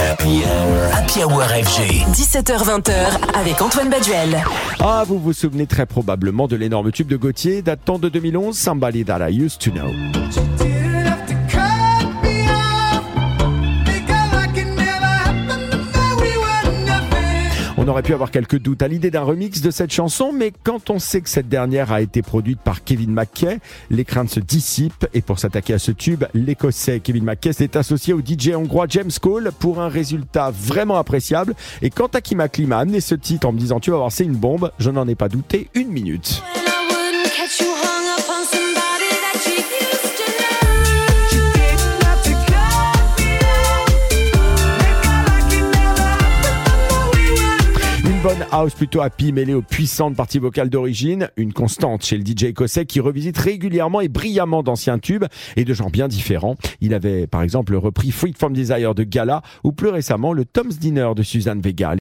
Happy Hour FG. 17h20h avec Antoine Baduel. Ah, vous vous souvenez très probablement de l'énorme tube de Gauthier datant de 2011, Somebody That I Used to Know. On aurait pu avoir quelques doutes à l'idée d'un remix de cette chanson, mais quand on sait que cette dernière a été produite par Kevin McKay, les craintes se dissipent et pour s'attaquer à ce tube, l'écossais Kevin McKay s'est associé au DJ hongrois James Cole pour un résultat vraiment appréciable. Et quand Taki Makli m'a amené ce titre en me disant tu vas voir c'est une bombe, je n'en ai pas douté une minute. Bonne house plutôt happy mêlée aux puissantes parties vocales d'origine, une constante chez le DJ écossais qui revisite régulièrement et brillamment d'anciens tubes et de genres bien différents. Il avait par exemple repris Freak from Desire de Gala ou plus récemment le Tom's Dinner de Suzanne Vega.